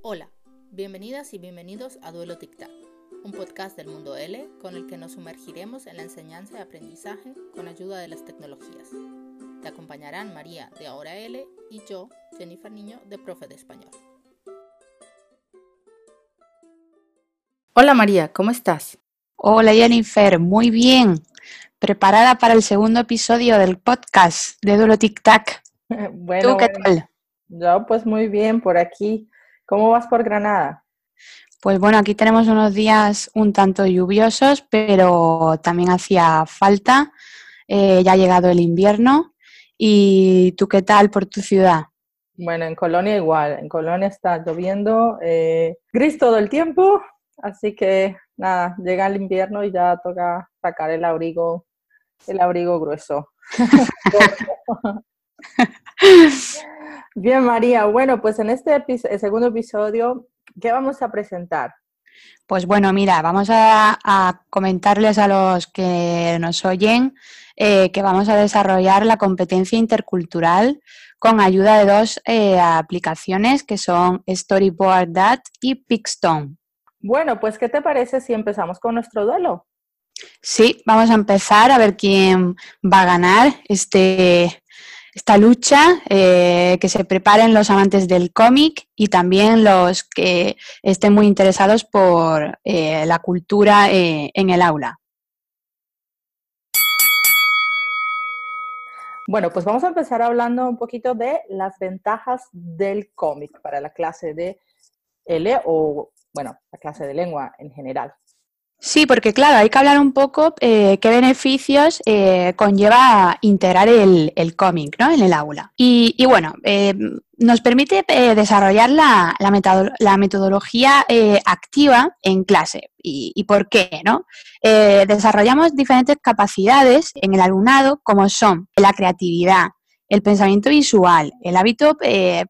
Hola, bienvenidas y bienvenidos a Duelo Tic Tac, un podcast del mundo L con el que nos sumergiremos en la enseñanza y aprendizaje con ayuda de las tecnologías. Te acompañarán María de Ahora L y yo, Jennifer Niño, de Profe de Español. Hola María, ¿cómo estás? Hola Jennifer, muy bien. Preparada para el segundo episodio del podcast de Duelo Tic Tac. bueno, ¿Tú qué tal? Yo pues muy bien por aquí. ¿Cómo vas por Granada? Pues bueno, aquí tenemos unos días un tanto lluviosos, pero también hacía falta. Eh, ya ha llegado el invierno. ¿Y tú qué tal por tu ciudad? Bueno, en Colonia igual. En Colonia está lloviendo, eh, gris todo el tiempo, así que nada, llega el invierno y ya toca sacar el abrigo, el abrigo grueso. Bien, María. Bueno, pues en este segundo episodio, ¿qué vamos a presentar? Pues bueno, mira, vamos a, comentarles a los que nos oyen eh, que vamos a desarrollar la competencia intercultural con ayuda de dos eh, aplicaciones que son Storyboard Dat y Pixstone. Bueno, pues ¿qué te parece si empezamos con nuestro duelo? Sí, vamos a empezar a ver quién va a ganar este, esta lucha, eh, que se preparen los amantes del cómic y también los que estén muy interesados por eh, la cultura eh, en el aula. Bueno, pues vamos a empezar hablando un poquito de las ventajas del cómic para la clase de L o, bueno, la clase de lengua en general. Sí, porque claro, hay que hablar un poco eh, qué beneficios eh, conlleva integrar el, cómic ¿no? en el aula. Y, bueno, eh, nos permite desarrollar la, la, metodología activa en clase. ¿Y, por qué? ¿no? desarrollamos diferentes capacidades en el alumnado como son la creatividad, el pensamiento visual, el hábito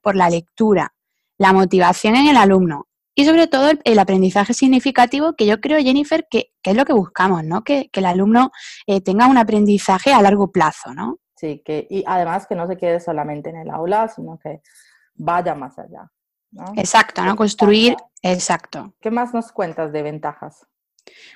por la lectura, la motivación en el alumno, y sobre todo el, aprendizaje significativo, que yo creo, Jennifer, que, es lo que buscamos, ¿no? Que, el alumno eh, tenga un aprendizaje a largo plazo, ¿no? Sí, que, y además que no se quede solamente en el aula, sino que vaya más allá. Exacto, ¿no? Construir, exacto. ¿Qué más nos cuentas de ventajas?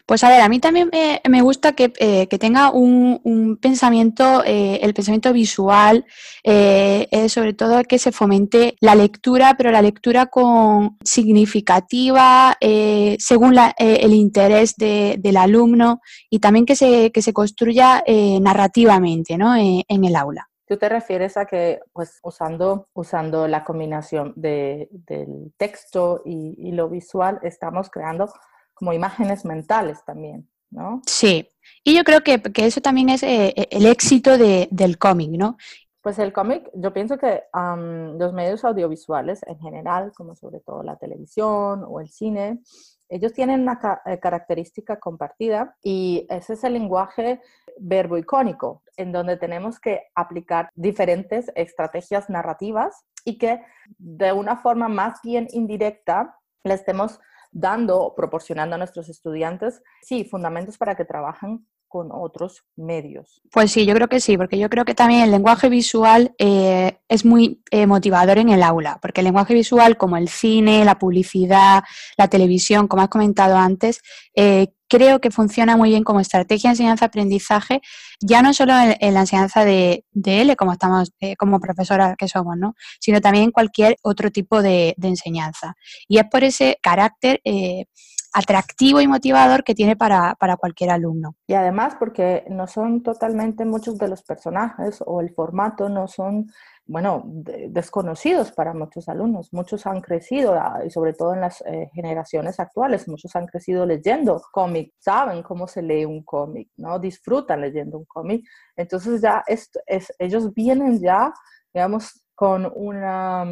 Pues a ver, a mí también me, gusta que, eh, tenga un, pensamiento, eh, el pensamiento visual, eh, sobre todo que se fomente la lectura, pero la lectura con significativa, según el interés del alumno y también que se, que se construya narrativamente ¿no? en el aula. Tú te refieres a que, pues, usando, usando la combinación del texto y lo visual, estamos creando como imágenes mentales también, ¿no? Sí, y yo creo que, eso también es eh, eh, el éxito del cómic, ¿no? Pues el cómic, yo pienso que los medios audiovisuales en general, como sobre todo la televisión o el cine, ellos tienen una eh, característica compartida y ese es el lenguaje verbo icónico, en donde tenemos que aplicar diferentes estrategias narrativas y que de una forma más bien indirecta le estemos dando, proporcionando a nuestros estudiantes, sí, fundamentos para que trabajen con otros medios. Pues sí, yo creo que sí, porque yo creo que también el lenguaje visual eh, es muy eh, motivador en el aula, porque el lenguaje visual, como el cine, la publicidad, la televisión, como has comentado antes, eh, creo que funciona muy bien como estrategia de enseñanza-aprendizaje, ya no solo en, la enseñanza de, de, L, como estamos, eh, como profesora que somos, ¿no? sino también en cualquier otro tipo de, enseñanza. Y es por ese carácter eh, atractivo y motivador que tiene para, para, cualquier alumno. Y además porque no son totalmente muchos de los personajes o el formato no son bueno, desconocidos para muchos alumnos. Muchos han crecido, ah, y sobre todo en las eh, generaciones actuales, muchos han crecido leyendo cómics, saben cómo se lee un cómic, ¿no? Disfrutan leyendo un cómic. Entonces ya es, ellos vienen ya, digamos, con una,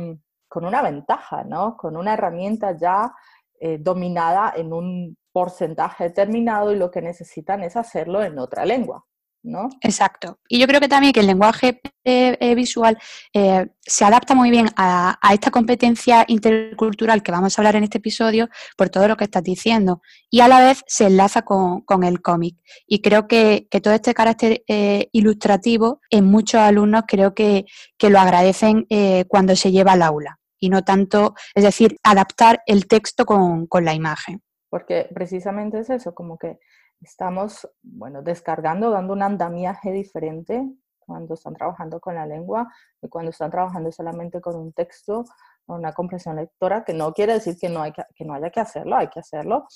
con una ventaja, ¿no? Con una herramienta ya eh, dominada en un porcentaje determinado y lo que necesitan es hacerlo en otra lengua. ¿no? Exacto. Y yo creo que también que el lenguaje eh, eh, visual eh, se adapta muy bien a, esta competencia intercultural que vamos a hablar en este episodio por todo lo que estás diciendo y a la vez se enlaza con, el cómic. Y creo que, todo este carácter ilustrativo en muchos alumnos creo que, que lo agradecen cuando se lleva al aula. Y no tanto, es decir, adaptar el texto con, con la imagen. Porque precisamente es eso, como que estamos, bueno, descargando, dando un andamiaje diferente cuando están trabajando con la lengua y cuando están trabajando solamente con un texto una comprensión lectora, que no quiere decir que no, hay que, no haya que hacerlo, hay que hacerlo,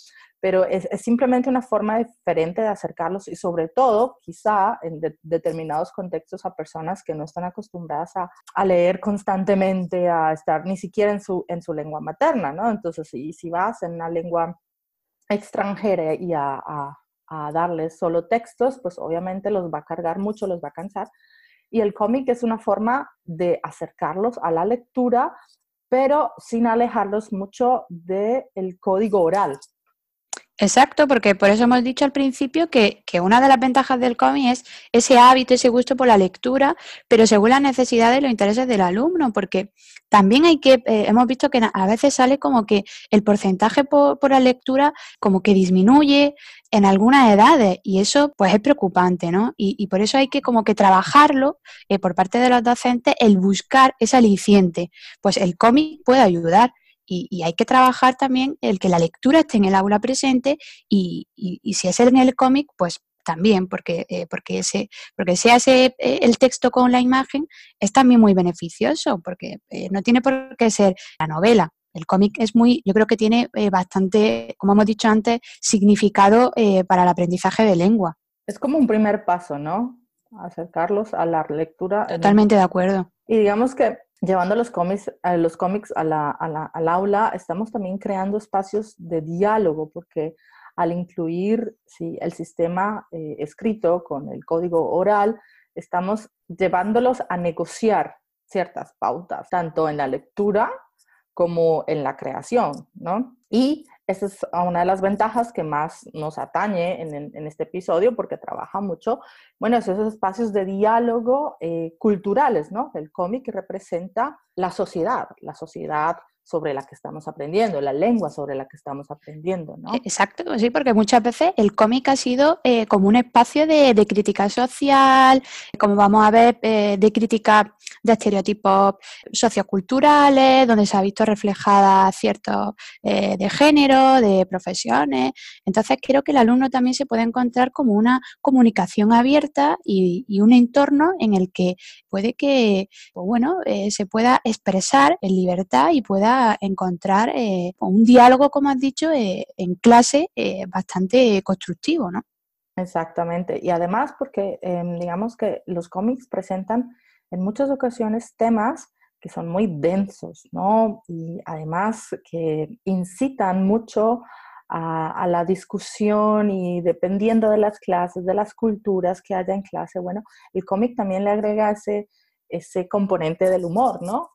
pero es, simplemente una forma diferente de acercarlos y sobre todo, quizá en determinados contextos a personas que no están acostumbradas a, leer constantemente, a estar ni siquiera en su, en su lengua materna, ¿no? Entonces, si, si vas en una lengua extranjera y a, a darles solo textos, pues obviamente los va a cargar mucho, los va a cansar. Y el cómic es una forma de acercarlos a la lectura, pero sin alejarlos mucho del código oral. Exacto, porque por eso hemos dicho al principio que, una de las ventajas del cómic es ese hábito, ese gusto por la lectura, pero según las necesidades y los intereses del alumno, porque también hay que, eh, hemos visto que a veces sale como que el porcentaje por, la lectura como que disminuye en algunas edades y eso pues es preocupante, ¿no? Y, por eso hay que como que trabajarlo eh, por parte de los docentes, el buscar ese aliciente, pues el cómic puede ayudar y, hay que trabajar también el que la lectura esté en el aula presente y, si es en el cómic, pues también, porque, eh, porque, ese, porque sea ese, eh, el texto con la imagen es también muy beneficioso, porque eh, no tiene por qué ser la novela. El cómic es muy, yo creo que tiene bastante, como hemos dicho antes, significado para el aprendizaje de lengua. Es como un primer paso, ¿no? Acercarlos a la lectura. Totalmente de acuerdo. Y digamos que llevando los cómics, los cómics a la, al aula, estamos también creando espacios de diálogo, porque al incluir el sistema eh, escrito con el código oral, estamos llevándolos a negociar ciertas pautas, tanto en la lectura como en la creación, ¿no? Y esa es una de las ventajas que más nos atañe en, este episodio porque trabaja mucho, bueno, esos espacios de diálogo eh, culturales, ¿no? El cómic representa la sociedad, la sociedad sobre la que estamos aprendiendo, la lengua sobre la que estamos aprendiendo, ¿no? Exacto, sí, porque muchas veces el cómic ha sido eh, como un espacio de, crítica social, como vamos a ver, eh, de crítica de estereotipos socioculturales, donde se ha visto reflejada ciertos eh, de género, de profesiones. Entonces creo que el alumno también se puede encontrar como una comunicación abierta y, un entorno en el que puede que, pues bueno, se pueda expresar en libertad y pueda encontrar eh, un diálogo, como has dicho, eh, en clase eh, bastante constructivo, ¿no? Exactamente. Y además porque em, digamos que los cómics presentan en muchas ocasiones temas que son muy densos, ¿no? Y además que incitan mucho a, la discusión y dependiendo de las clases, de las culturas que haya en clase, bueno, el cómic también le agrega ese, ese componente del humor, ¿no?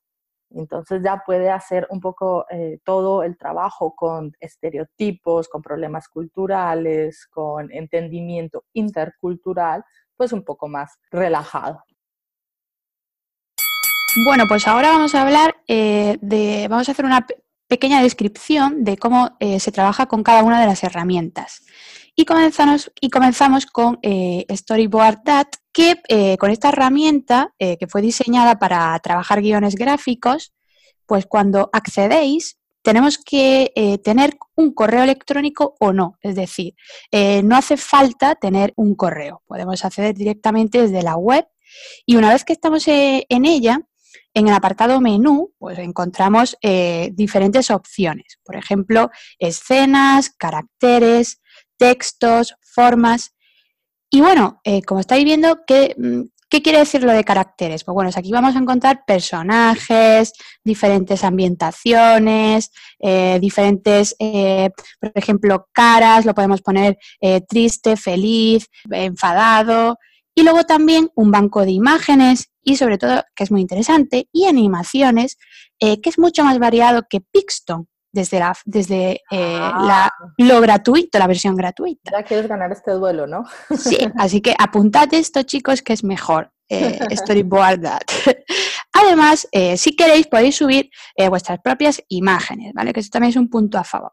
Entonces ya puede hacer un poco eh, todo el trabajo con estereotipos, con problemas culturales, con entendimiento intercultural, pues un poco más relajado. Bueno, pues ahora vamos a hablar eh, de, vamos a hacer una pequeña descripción de cómo eh, se trabaja con cada una de las herramientas. Y comenzamos, y comenzamos con Storyboard Dat, eh, con esta herramienta eh, que fue diseñada para trabajar guiones gráficos, pues cuando accedéis tenemos que eh, tener un correo electrónico o no. Es decir, no hace falta tener un correo. Podemos acceder directamente desde la web y una vez que estamos en ella, en el apartado menú, pues encontramos diferentes opciones. Por ejemplo, escenas, caracteres, textos, formas. Y bueno, eh, como estáis viendo, mm, ¿qué, quiere decir lo de caracteres? Pues bueno, aquí vamos a encontrar personajes, diferentes ambientaciones, eh, diferentes, eh, por ejemplo, caras, lo podemos poner triste, feliz, enfadado. Y luego también un banco de imágenes y sobre todo, que es muy interesante, y animaciones, que es mucho más variado que Pixton desde, la, desde eh, la, ah. lo gratuito, la versión gratuita. Ya quieres ganar este duelo, ¿no? Sí, así que apuntad esto, chicos, que es mejor. Eh, storyboard that. Además, eh, si queréis, podéis subir vuestras propias imágenes, ¿vale? Que eso también es un punto a favor.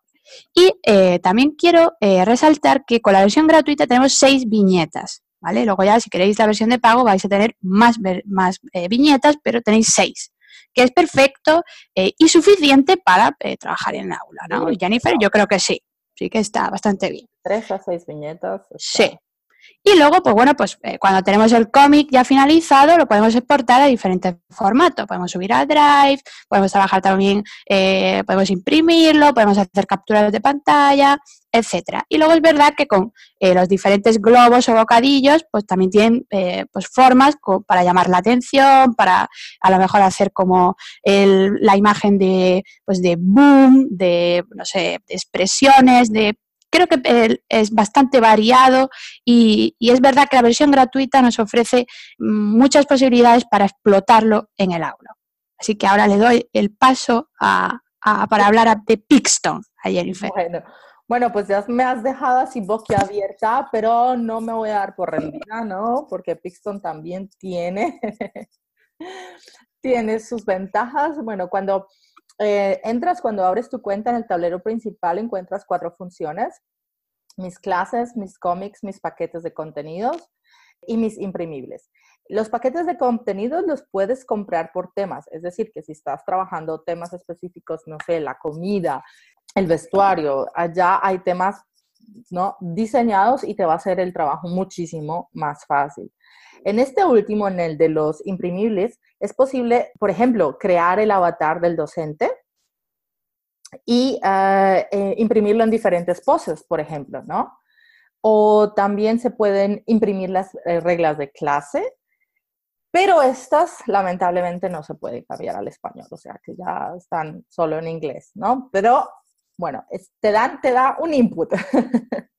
Y también quiero resaltar que con la versión gratuita tenemos seis viñetas, ¿vale? Luego ya, si queréis la versión de pago, vais a tener más, más viñetas, pero tenéis seis que es perfecto y suficiente para trabajar en el aula, ¿no? Jennifer, yo creo que sí, sí que está bastante bien. Tres a seis viñetas. Sí. Y luego, pues bueno, pues eh, cuando tenemos el cómic ya finalizado, lo podemos exportar a diferentes formatos. Podemos subir a Drive, podemos trabajar también, eh, podemos imprimirlo, podemos hacer capturas de pantalla, etcétera. Y luego es verdad que con eh, los diferentes globos o bocadillos, pues también tienen pues formas para llamar la atención, para a lo mejor hacer como la imagen de, pues de boom, de, no sé, de expresiones, de creo que es bastante variado y, es verdad que la versión gratuita nos ofrece muchas posibilidades para explotarlo en el aula. Así que ahora le doy el paso para hablar de Pixton a Jennifer. Bueno, pues ya me has dejado así boquiabierta, pero no me voy a dar por rendida, ¿no? Porque Pixton también tiene, tiene sus ventajas. Bueno, cuando eh, entras cuando abres tu cuenta en el tablero principal, encuentras cuatro funciones. Mis clases, mis cómics, mis paquetes de contenidos y mis imprimibles. Los paquetes de contenidos los puedes comprar por temas, es decir, que si estás trabajando temas específicos, no sé, la comida, el vestuario, allá hay temas ¿no? diseñados y te va a hacer el trabajo muchísimo más fácil. En este último, en el de los imprimibles, es posible, por ejemplo, crear el avatar del docente y eh, eh, imprimirlo en diferentes poses, por ejemplo, ¿no? O también se pueden imprimir las eh, reglas de clase, pero estas lamentablemente no se pueden cambiar al español, o sea que ya están solo en inglés, ¿no? Pero bueno, te, te da un input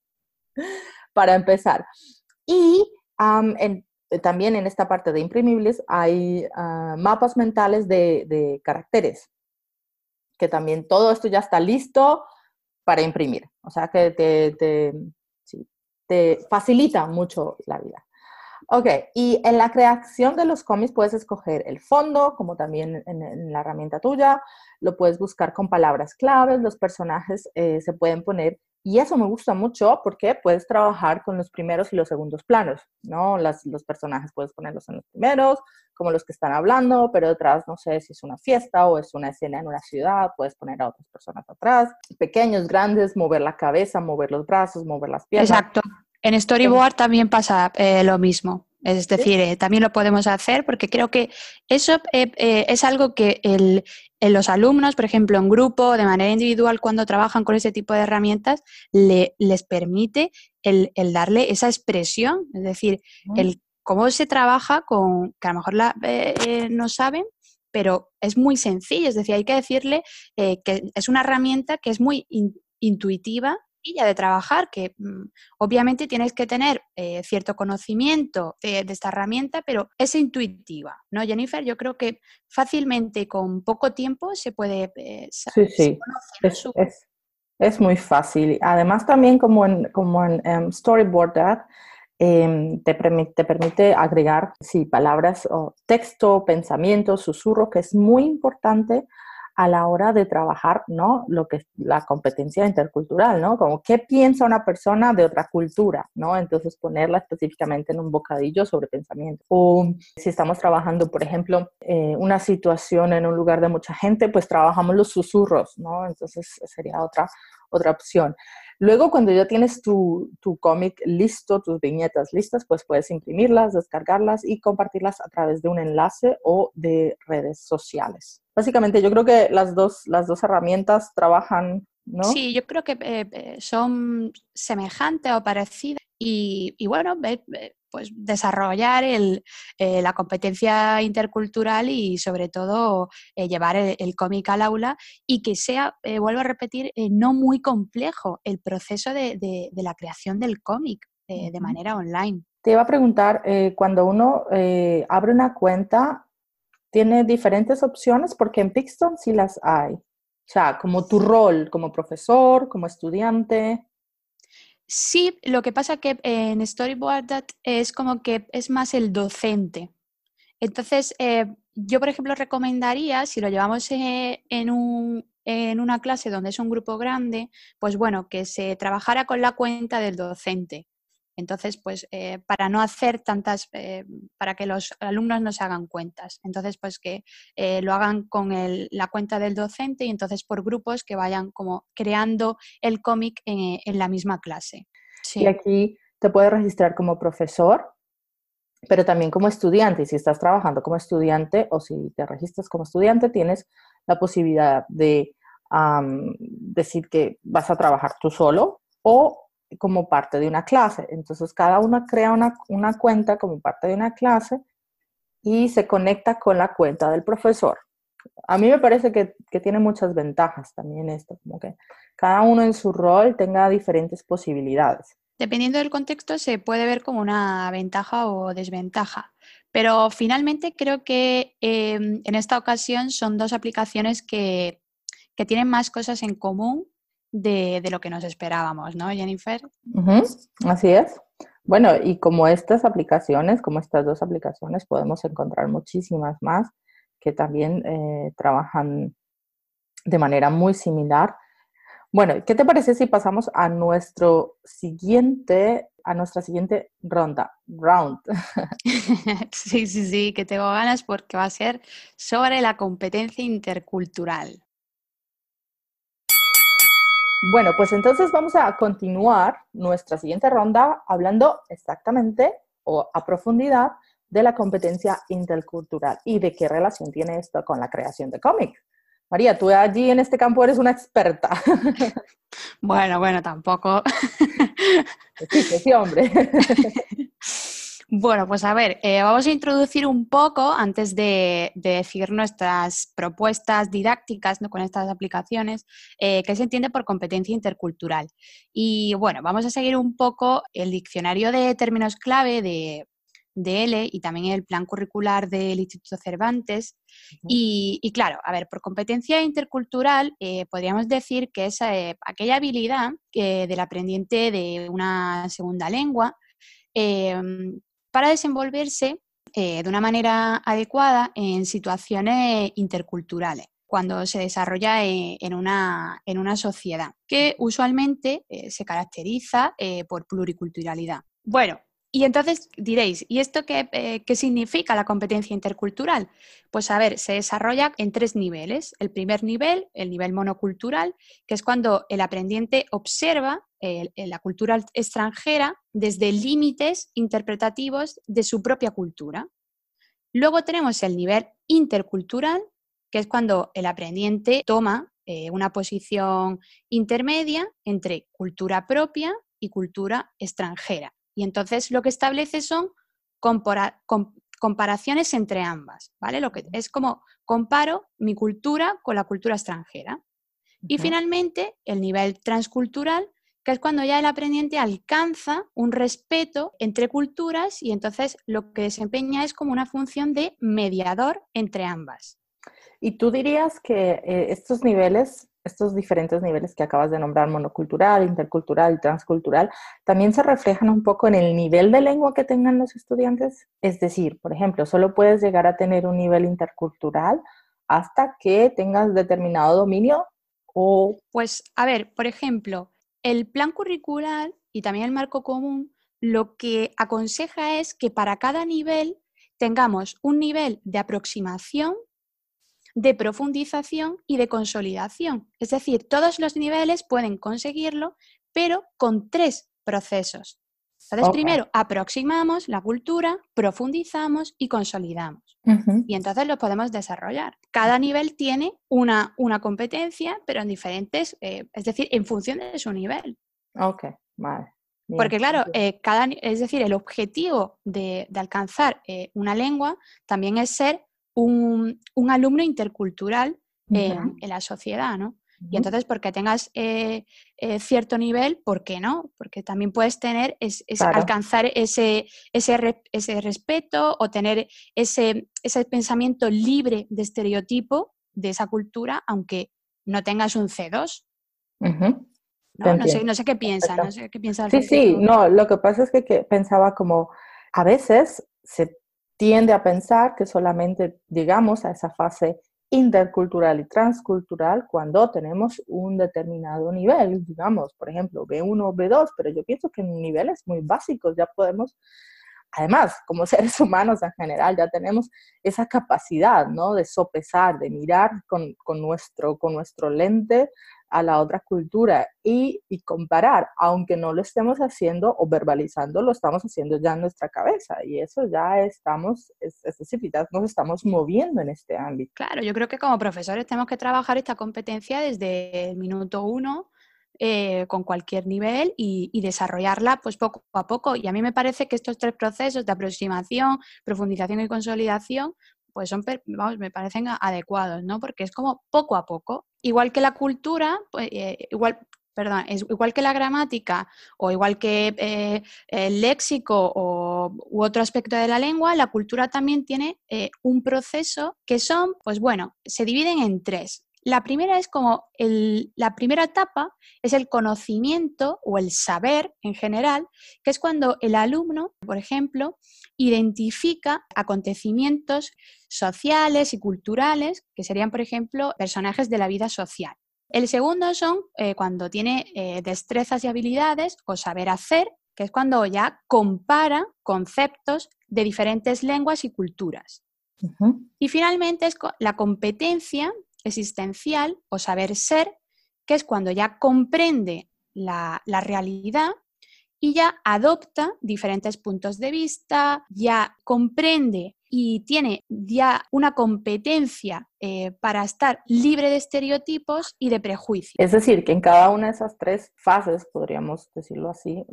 para empezar. Y en, eh, también en esta parte de imprimibles hay ah, mapas mentales de, caracteres, que también todo esto ya está listo para imprimir. O sea que te, te, facilita mucho la vida. Ok, y en la creación de los cómics puedes escoger el fondo, como también en, la herramienta tuya, lo puedes buscar con palabras claves, los personajes eh, se pueden poner y eso me gusta mucho porque puedes trabajar con los primeros y los segundos planos, ¿no? los personajes puedes ponerlos en los primeros, como los que están hablando, pero detrás, no sé si es una fiesta o es una escena en una ciudad, puedes poner a otras personas atrás, pequeños, grandes, mover la cabeza, mover los brazos, mover las piernas. Exacto. En Storyboard también pasa eh, lo mismo. Es decir, eh, también lo podemos hacer porque creo que eso eh, es algo que el, en los alumnos, por ejemplo, en grupo, de manera individual, cuando trabajan con ese tipo de herramientas, les permite el, darle esa expresión, es decir, el cómo se trabaja con, que a lo mejor la, eh, eh, no saben, pero es muy sencillo, es decir, hay que decirle eh, que es una herramienta que es muy intuitiva de trabajar, que mm, obviamente tienes que tener eh, cierto conocimiento de, esta herramienta, pero es intuitiva, ¿no, Jennifer? Yo creo que fácilmente con poco tiempo se puede... Eh, sí, sí, es, muy fácil. Además también como en, como en em, Storyboard em, te, permite, te, permite agregar sí, palabras o texto, pensamiento, susurro, que es muy importante a la hora de trabajar, ¿no? Lo que es la competencia intercultural, ¿no? Como qué piensa una persona de otra cultura, ¿no? Entonces ponerla específicamente en un bocadillo sobre pensamiento. O si estamos trabajando, por ejemplo, eh, una situación en un lugar de mucha gente, pues trabajamos los susurros, ¿no? Entonces sería otra, otra opción. Luego, cuando ya tienes tu, tu cómic listo, tus viñetas listas, pues puedes imprimirlas, descargarlas y compartirlas a través de un enlace o de redes sociales. Básicamente, yo creo que las dos, las dos herramientas trabajan, ¿no? Sí, yo creo que eh, eh, son semejantes o parecidas y, y bueno, pues desarrollar el, eh, la competencia intercultural y sobre todo eh, llevar el, cómic al aula y que sea, eh, vuelvo a repetir, no muy complejo el proceso de, la creación del cómic de manera online. Te iba a preguntar, cuando uno abre una cuenta, ¿tiene diferentes opciones? Porque en Pixton sí las hay. O sea, como tu rol, como profesor, como estudiante. Sí, lo que pasa que en Storyboard es como que es más el docente. Entonces, eh, yo, por ejemplo, recomendaría, si lo llevamos eh, en, un, en una clase donde es un grupo grande, pues bueno, que se trabajara con la cuenta del docente. Entonces, pues eh, para no hacer tantas, eh, para que los alumnos no se hagan cuentas. Entonces, pues que eh, lo hagan con la cuenta del docente y entonces por grupos que vayan como creando el cómic en, la misma clase. Y aquí te puedes registrar como profesor, pero también como estudiante. Y si estás trabajando como estudiante o si te registras como estudiante, tienes la posibilidad de decir que vas a trabajar tú solo o como parte de una clase. Entonces, cada uno crea una, cuenta como parte de una clase y se conecta con la cuenta del profesor. A mí me parece que, que, tiene muchas ventajas también esto, como que cada uno en su rol tenga diferentes posibilidades. Dependiendo del contexto, se puede ver como una ventaja o desventaja. Pero finalmente creo que em, en esta ocasión son dos aplicaciones que, que tienen más cosas en común de, lo que nos esperábamos, ¿no, Jennifer? Así es. Bueno, y como estas aplicaciones, como estas dos aplicaciones, podemos encontrar muchísimas más que también eh, trabajan de manera muy similar. Bueno, ¿qué te parece si pasamos a nuestro siguiente, a nuestra siguiente ronda, round? sí, sí, sí, que tengo ganas porque va a ser sobre la competencia intercultural. Bueno, pues entonces vamos a continuar nuestra siguiente ronda hablando exactamente o a profundidad de la competencia intercultural y de qué relación tiene esto con la creación de cómic. María, tú allí en este campo eres una experta. Bueno, bueno, tampoco. Sí, sí, hombre. Bueno, pues a ver, eh, vamos a introducir un poco antes de, decir nuestras propuestas didácticas con estas aplicaciones, eh, qué se entiende por competencia intercultural. Y bueno, vamos a seguir un poco el diccionario de términos clave de, L y también el plan curricular del Instituto Cervantes. y, claro, a ver, por competencia intercultural eh, podríamos decir que es aquella habilidad del aprendiente de una segunda lengua em, para desenvolverse eh, de una manera adecuada en situaciones interculturales cuando se desarrolla eh, en, una, en, una, sociedad, que usualmente eh, se caracteriza por pluriculturalidad. Bueno, y entonces diréis, ¿y esto qué, qué, significa la competencia intercultural? Pues a ver, se desarrolla en tres niveles. El primer nivel, el nivel monocultural, que es cuando el aprendiente observa la cultura extranjera desde límites interpretativos de su propia cultura. Luego tenemos el nivel intercultural, que es cuando el aprendiente toma eh, una posición intermedia entre cultura propia y cultura extranjera. Y entonces lo que establece son comparaciones entre ambas, ¿vale? Lo que es como comparo mi cultura con la cultura extranjera. Y finalmente, el nivel transcultural, que es cuando ya el aprendiente alcanza un respeto entre culturas y entonces lo que desempeña es como una función de mediador entre ambas. ¿Y tú dirías que eh, estos niveles, estos diferentes niveles que acabas de nombrar, monocultural, intercultural y transcultural, también se reflejan un poco en el nivel de lengua que tengan los estudiantes? Es decir, por ejemplo, solo puedes llegar a tener un nivel intercultural hasta que tengas determinado dominio o... Pues, a ver, por ejemplo, el plan curricular y también el marco común lo que aconseja es que para cada nivel tengamos un nivel de aproximación, de profundización y de consolidación. Es decir, todos los niveles pueden conseguirlo, pero con tres procesos. Entonces, primero aproximamos la cultura, profundizamos y consolidamos. Y entonces lo podemos desarrollar. Cada nivel tiene una, una competencia, pero en diferentes, eh, es decir, en función de su nivel. Ok, vale. Porque claro, eh, cada, es decir, el objetivo de, alcanzar eh, una lengua también es ser un, alumno intercultural en la sociedad, ¿no? Y entonces, porque tengas eh, eh, cierto nivel, ¿por qué no? Porque también puedes tener, es, alcanzar ese, ese, ese, respeto o tener ese, ese pensamiento libre de estereotipo de esa cultura, aunque no tengas un C2. ¿no? sé, no sé qué piensa, no sé qué piensa. Sí, sí, no, lo que pasa es que, que pensaba como, a veces se tiende a pensar que solamente llegamos a esa fase intercultural y transcultural cuando tenemos un determinado nivel, digamos, por ejemplo, B1 B2, pero yo pienso que en niveles muy básicos ya podemos, además, como seres humanos en general, ya tenemos esa capacidad, ¿no? De sopesar, de mirar con, con nuestro, con nuestro lente a la otra cultura y, comparar, aunque no lo estemos haciendo o verbalizando, lo estamos haciendo ya en nuestra cabeza y eso ya estamos, es, ya nos estamos moviendo en este ámbito. Claro, yo creo que como profesores tenemos que trabajar esta competencia desde el minuto uno eh, con cualquier nivel y, y, desarrollarla pues poco a poco. Y a mí me parece que estos tres procesos de aproximación, profundización y consolidación pues son, vamos, me parecen adecuados, ¿no? Porque es como poco a poco. Igual que la cultura, pues, eh, igual, perdón, es igual que la gramática o igual que eh, el léxico o, u otro aspecto de la lengua, la cultura también tiene eh, un proceso que son, pues bueno, se dividen en tres. La primera es como la primera etapa es el conocimiento o el saber en general, que es cuando el alumno, por ejemplo, identifica acontecimientos sociales y culturales, que serían, por ejemplo, personajes de la vida social. El segundo son eh, cuando tiene eh, destrezas y habilidades o saber hacer, que es cuando ya compara conceptos de diferentes lenguas y culturas. Y finalmente es la competencia, existencial o saber ser, que es cuando ya comprende la, realidad y ya adopta diferentes puntos de vista, ya comprende y tiene ya una competencia eh, para estar libre de estereotipos y de prejuicios. Es decir, que en cada una de esas tres fases, podríamos decirlo así,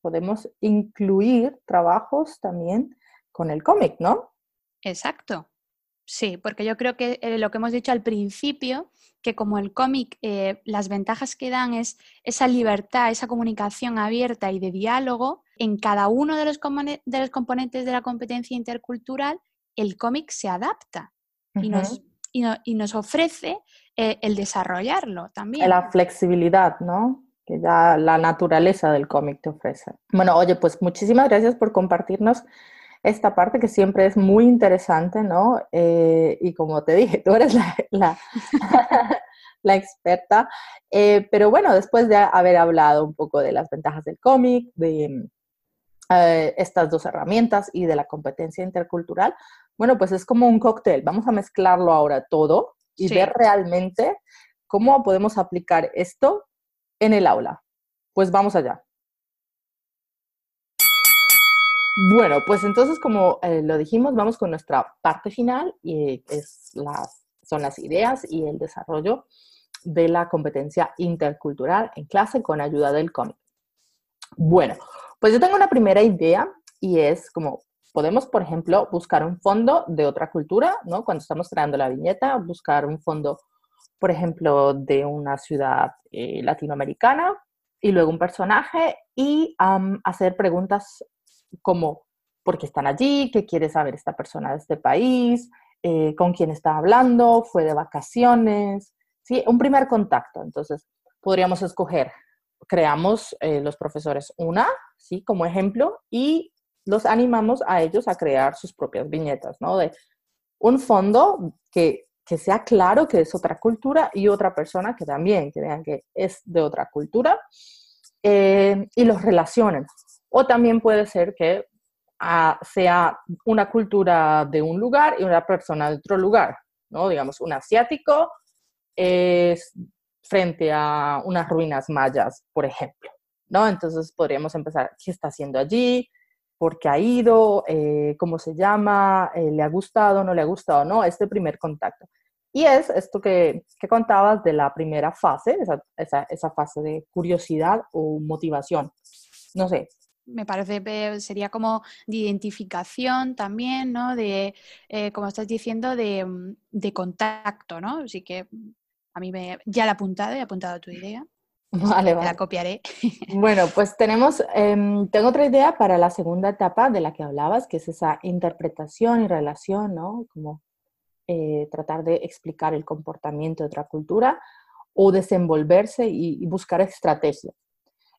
podemos incluir trabajos también con el cómic, ¿no? Exacto. Sí, porque yo creo que eh, lo que hemos dicho al principio, que como el cómic, eh, las ventajas que dan es esa libertad, esa comunicación abierta y de diálogo, en cada uno de los, de los componentes de la competencia intercultural, el cómic se adapta y, nos, y, nos ofrece eh, el desarrollarlo también. La flexibilidad, ¿no? Que ya la naturaleza del cómic te ofrece. Bueno, oye, pues muchísimas gracias por compartirnos esta parte que siempre es muy interesante, ¿no? Eh, y como te dije, tú eres la, la, experta. Eh, pero bueno, después de haber hablado un poco de las ventajas del cómic, de eh, estas dos herramientas y de la competencia intercultural, bueno, pues es como un cóctel. Vamos a mezclarlo ahora todo y ver realmente cómo podemos aplicar esto en el aula. Pues vamos allá. Bueno, pues entonces, como eh, lo dijimos, vamos con nuestra parte final y es las, son las ideas y el desarrollo de la competencia intercultural en clase con ayuda del cómic. Bueno, pues yo tengo una primera idea y es como podemos, por ejemplo, buscar un fondo de otra cultura, ¿no? Cuando estamos creando la viñeta, buscar un fondo, por ejemplo, de una ciudad eh, latinoamericana y luego un personaje y hacer preguntas como por qué están allí, qué quiere saber esta persona de este país, eh, con quién está hablando, fue de vacaciones, ¿sí? Un primer contacto. Entonces, podríamos escoger, creamos eh, los profesores una, ¿sí? Como ejemplo, y los animamos a ellos a crear sus propias viñetas, ¿no? De un fondo que, sea claro que es otra cultura y otra persona que también, que vean que es de otra cultura, eh, y los relacionen. O también puede ser que ah, sea una cultura de un lugar y una persona de otro lugar, ¿no? Digamos, un asiático es frente a unas ruinas mayas, por ejemplo, ¿no? Entonces podríamos empezar, ¿qué está haciendo allí? ¿Por qué ha ido? Eh, ¿Cómo se llama? Eh, ¿Le ha gustado? ¿No le ha gustado? ¿No? Este primer contacto. Y es esto que, que contabas de la primera fase, esa, esa, esa, fase de curiosidad o motivación. No sé, me parece sería como de identificación también, ¿no? De, eh, como estás diciendo, de, mm, de, contacto, ¿no? Así que mm, a mí me, ya la he apuntado, he apuntado tu idea. Vale, vale. La copiaré. Bueno, pues tenemos, em, tengo otra idea para la segunda etapa de la que hablabas, que es esa interpretación y relación, ¿no? Como eh, tratar de explicar el comportamiento de otra cultura o desenvolverse y, y buscar estrategias.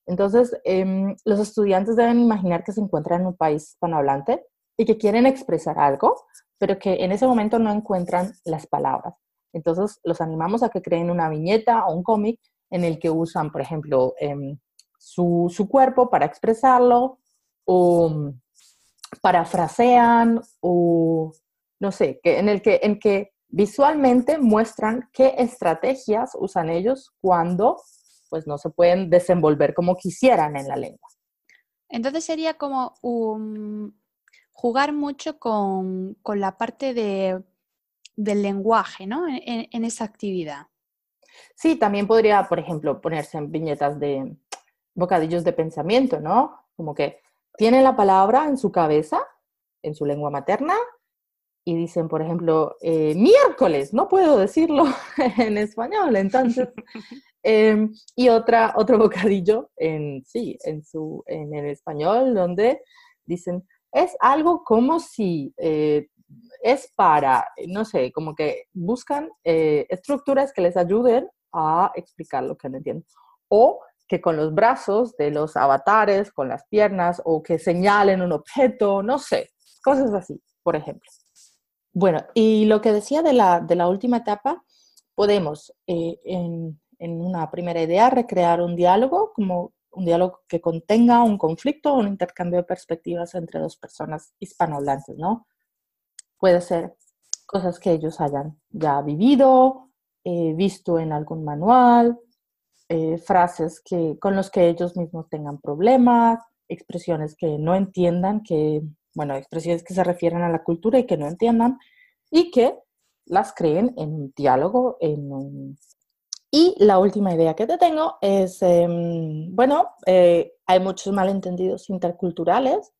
Entonces, em, los estudiantes deben imaginar que se encuentran en un país hispanohablante y que quieren expresar algo, pero que en ese momento no encuentran las palabras. Entonces, los animamos a que creen una viñeta o un cómic en el que usan, por ejemplo, em, su, cuerpo para expresarlo o mm, parafrasean o, no sé, que en el que visualmente muestran qué estrategias usan ellos cuando pues no se pueden desenvolver como quisieran en la lengua. Entonces sería como jugar mucho con, la parte de, del lenguaje, ¿no? En, esa actividad. Sí, también podría, por ejemplo, ponerse en viñetas de bocadillos de pensamiento, ¿no? Como que tienen la palabra en su cabeza, en su lengua materna, y dicen, por ejemplo, eh, miércoles, no puedo decirlo en español, entonces, em, y otra, otro bocadillo en, sí, en, su, en el español, donde dicen, es algo como si eh, es para, no sé, como que buscan eh, estructuras que les ayuden a explicar lo que no entienden. O que con los brazos de los avatares, con las piernas, o que señalen un objeto, no sé, cosas así, por ejemplo. Bueno, y lo que decía de la, de la última etapa, podemos eh, en, en, una primera idea recrear un diálogo, como un diálogo que contenga un conflicto o un intercambio de perspectivas entre dos personas hispanohablantes, ¿no? Puede ser cosas que ellos hayan ya vivido, eh, visto en algún manual, eh, frases que, con los que ellos mismos tengan problemas, expresiones que no entiendan, que bueno, expresiones que se refieren a la cultura y que no entiendan y que las creen en un diálogo, en Y la última idea que te tengo es, em, bueno, eh, hay muchos malentendidos interculturales.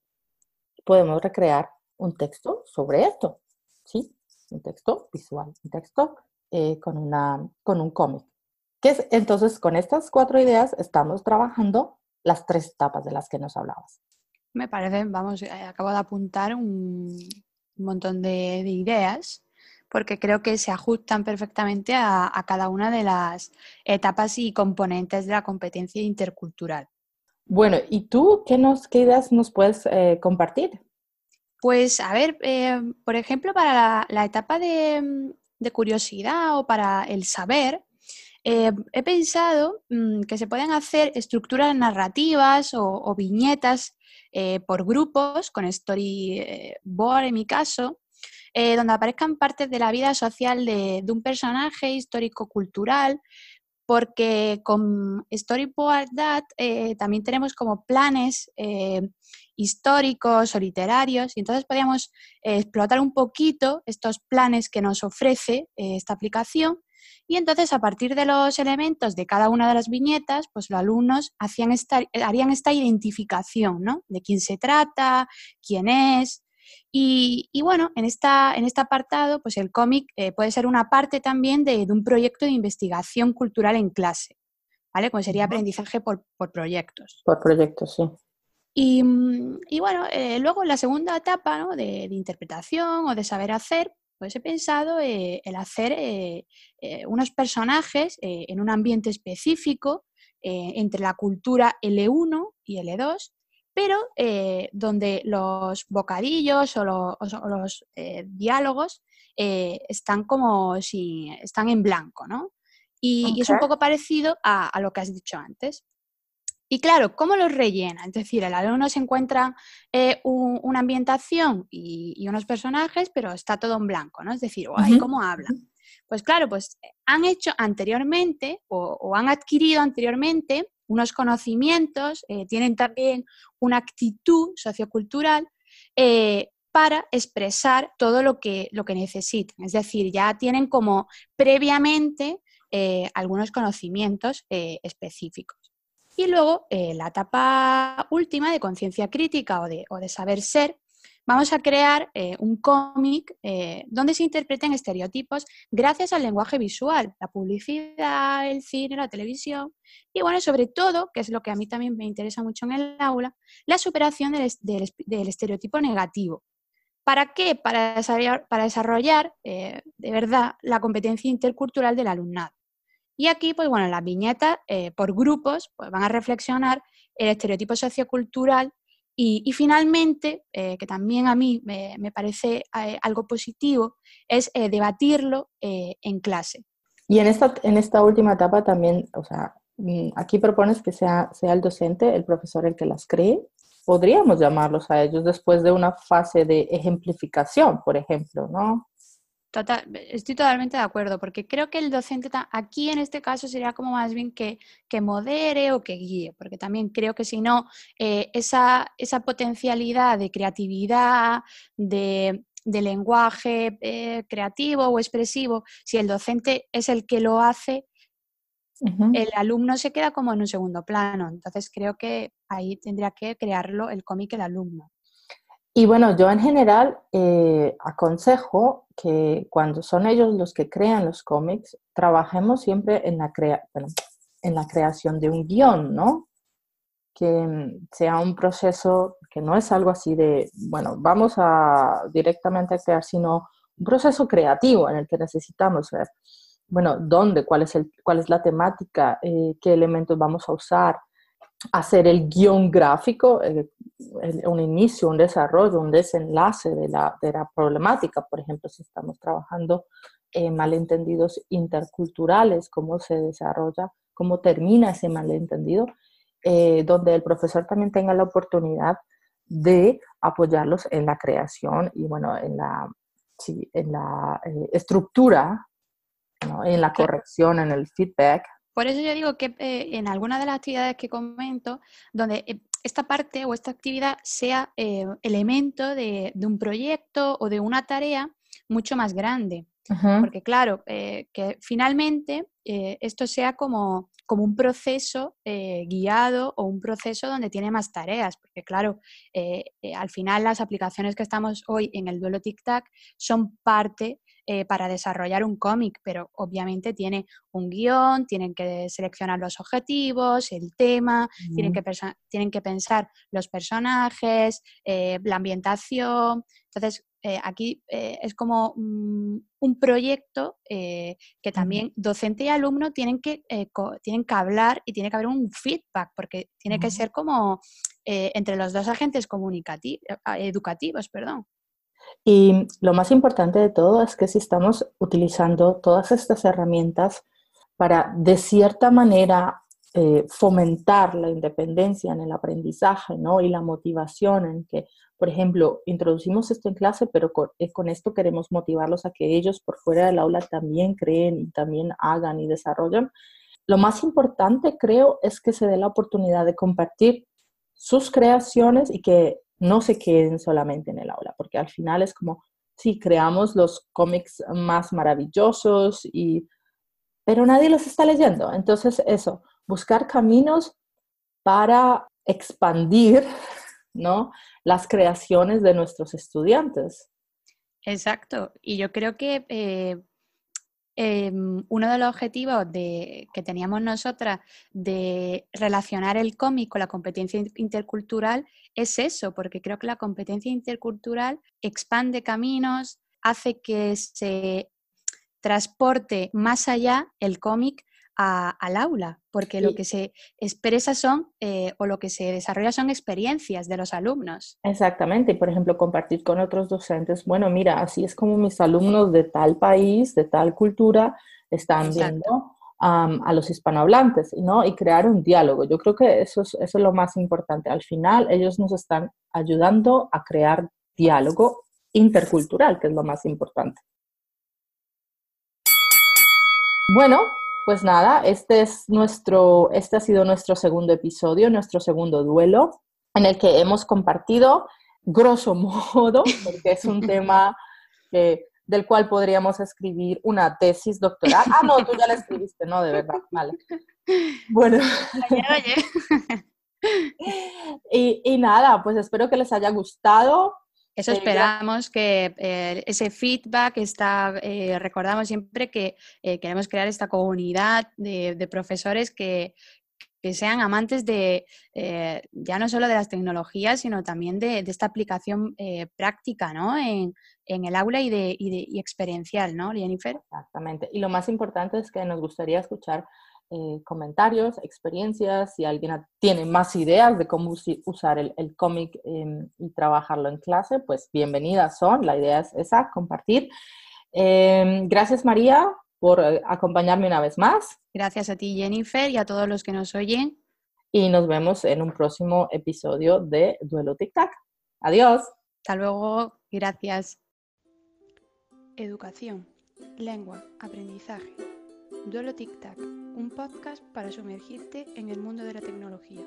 Podemos recrear un texto sobre esto, ¿sí? Un texto visual, un texto eh, con, una, con un cómic. Que entonces, con estas cuatro ideas estamos trabajando las tres etapas de las que nos hablabas. Me parece, vamos, eh, acabo de apuntar un, montón de, ideas porque creo que se ajustan perfectamente a, cada una de las etapas y componentes de la competencia intercultural. Bueno, ¿y tú qué, nos, qué ideas nos puedes eh, compartir? Pues, a ver, eh, por ejemplo, para la, etapa de, curiosidad o para el saber, he pensado mm, que se pueden hacer estructuras narrativas o viñetas eh, por grupos, con storyboard en mi caso, eh, donde aparezcan partes de la vida social de, un personaje histórico-cultural, porque con Storyboard That eh, también tenemos como planes históricos o literarios, y entonces podríamos explotar un poquito estos planes que nos ofrece esta aplicación y entonces, a partir de los elementos de cada una de las viñetas, pues los alumnos hacían esta, harían esta identificación, ¿no? De quién se trata, quién es. Y, bueno, en, esta, en este apartado, pues el cómic eh, puede ser una parte también de, un proyecto de investigación cultural en clase, ¿vale? Como sería aprendizaje por, proyectos. Por proyectos, sí. Y, bueno, eh, luego la segunda etapa ¿no? de, de, interpretación o de saber hacer, pues he pensado eh, el hacer eh, eh, unos personajes en un ambiente específico entre la cultura L1 y L2, pero donde los bocadillos o, los diálogos están como si están en blanco, ¿no? Y, es un poco parecido a, lo que has dicho antes. Y claro, ¿cómo los rellena? Es decir, el alumno se encuentra eh, una ambientación y, unos personajes, pero está todo en blanco, ¿no? Es decir, ¿cómo habla? Pues claro, pues eh, han hecho anteriormente o, han adquirido anteriormente unos conocimientos, eh, tienen también una actitud sociocultural para expresar todo lo que, lo que necesitan. Es decir, ya tienen como previamente algunos conocimientos específicos. Y luego, eh, la etapa última de conciencia crítica o de, saber ser, vamos a crear eh, un cómic eh, donde se interpreten estereotipos gracias al lenguaje visual, la publicidad, el cine, la televisión y bueno, sobre todo, que es lo que a mí también me interesa mucho en el aula, la superación del, estereotipo negativo. ¿Para qué? Para desarrollar, desarrollar de verdad la competencia intercultural del alumnado. Y aquí, pues bueno, las viñetas eh, por grupos pues, van a reflexionar el estereotipo sociocultural Y, finalmente, eh, que también a mí me, parece eh, algo positivo, es eh, debatirlo en clase. Y en esta, en esta última etapa también, o sea, mm, aquí propones que sea, sea el docente, el profesor el que las cree. Podríamos llamarlos a ellos después de una fase de ejemplificación, por ejemplo, ¿no? Total, estoy totalmente de acuerdo, porque creo que el docente aquí en este caso sería como más bien que, que modere o que guíe, porque también creo que si no, eh, esa, esa, potencialidad de creatividad, de, lenguaje eh, creativo o expresivo, si el docente es el que lo hace, el alumno se queda como en un segundo plano. Entonces creo que ahí tendría que crearlo el cómic el alumno. Y bueno, yo en general eh, aconsejo que cuando son ellos los que crean los cómics, trabajemos siempre en la, creación de un guion, ¿no? Que mm, sea un proceso que no es algo así de, bueno, vamos a directamente a crear, sino un proceso creativo en el que necesitamos ver, bueno, dónde, cuál es, el, cuál es la temática, eh, qué elementos vamos a usar, hacer el guion gráfico, eh, un inicio, un desarrollo, un desenlace de la, de la problemática. Por ejemplo, si estamos trabajando en malentendidos interculturales, cómo se desarrolla, cómo termina ese malentendido, eh, donde el profesor también tenga la oportunidad de apoyarlos en la creación y bueno, en la, en la eh, estructura, en la corrección, en el feedback por eso yo digo que eh, en alguna de las actividades que comento, donde eh, esta parte o esta actividad sea eh, elemento de, un proyecto o de una tarea mucho más grande. Porque claro, que finalmente esto sea como, como un proceso guiado o un proceso donde tiene más tareas, porque claro, al final las aplicaciones que estamos hoy en el duelo tic-tac son parte eh, para desarrollar un cómic, pero obviamente tiene un guion, tienen que seleccionar los objetivos, el tema, tienen, que tienen que pensar los personajes, eh, la ambientación. Entonces, eh, aquí es como un proyecto que también docente y alumno tienen que, tienen que hablar y tiene que haber un feedback, porque tiene que ser como entre los dos agentes comunicativos, educativos. Perdón. Y lo más importante de todo es que si estamos utilizando todas estas herramientas para, de cierta manera, eh, fomentar la independencia en el aprendizaje ¿no? y la motivación en que, por ejemplo, introducimos esto en clase, pero eh, con, esto queremos motivarlos a que ellos por fuera del aula también creen y también hagan y desarrollen. Lo más importante, creo, es que se dé la oportunidad de compartir sus creaciones y que no se queden solamente en el aula, porque al final es como, sí, creamos los cómics más maravillosos, y, pero nadie los está leyendo. Entonces, eso, buscar caminos para expandir ¿no? las creaciones de nuestros estudiantes. Exacto. Y yo creo que eh, Em, uno de los objetivos que teníamos nosotras de relacionar el cómic con la competencia intercultural es eso, porque creo que la competencia intercultural expande caminos, hace que se transporte más allá el cómic al aula, porque lo que se expresa son eh, o lo que se desarrolla son experiencias de los alumnos. Exactamente, por ejemplo, compartir con otros docentes, bueno, mira, así es como mis alumnos de tal país, de tal cultura, están viendo a los hispanohablantes, ¿no? Y crear un diálogo. Yo creo que eso es, eso es lo más importante. Al final, ellos nos están ayudando a crear diálogo intercultural, que es lo más importante. Bueno, pues nada, este es nuestro, este ha sido nuestro segundo episodio, nuestro segundo duelo, en el que hemos compartido, grosso modo, porque es un tema del cual podríamos escribir una tesis doctoral. Ah, no, tú ya la escribiste, no, de verdad, vale. Bueno. Oye, oye. Y, y nada, pues espero que les haya gustado. Eso esperamos que eh, ese feedback está, eh, recordamos siempre que eh, queremos crear esta comunidad de, profesores que, sean amantes de ya no solo de las tecnologías, sino también de, esta aplicación práctica ¿no? en, el aula y, de, y, experiencial, ¿no, Jennifer? Exactamente. Y lo más importante es que nos gustaría escuchar eh, comentarios, experiencias, si alguien tiene más ideas de cómo usar el, cómic em, y trabajarlo en clase, pues bienvenidas son. La idea es esa, compartir. Em, gracias María por eh, acompañarme una vez más. Gracias a ti Jennifer y a todos los que nos oyen. Y nos vemos en un próximo episodio de Duelo Tic Tac. Adiós. Hasta luego. Gracias. Educación, lengua, aprendizaje. Duelo Tic Tac un podcast para sumergirte en el mundo de la tecnología.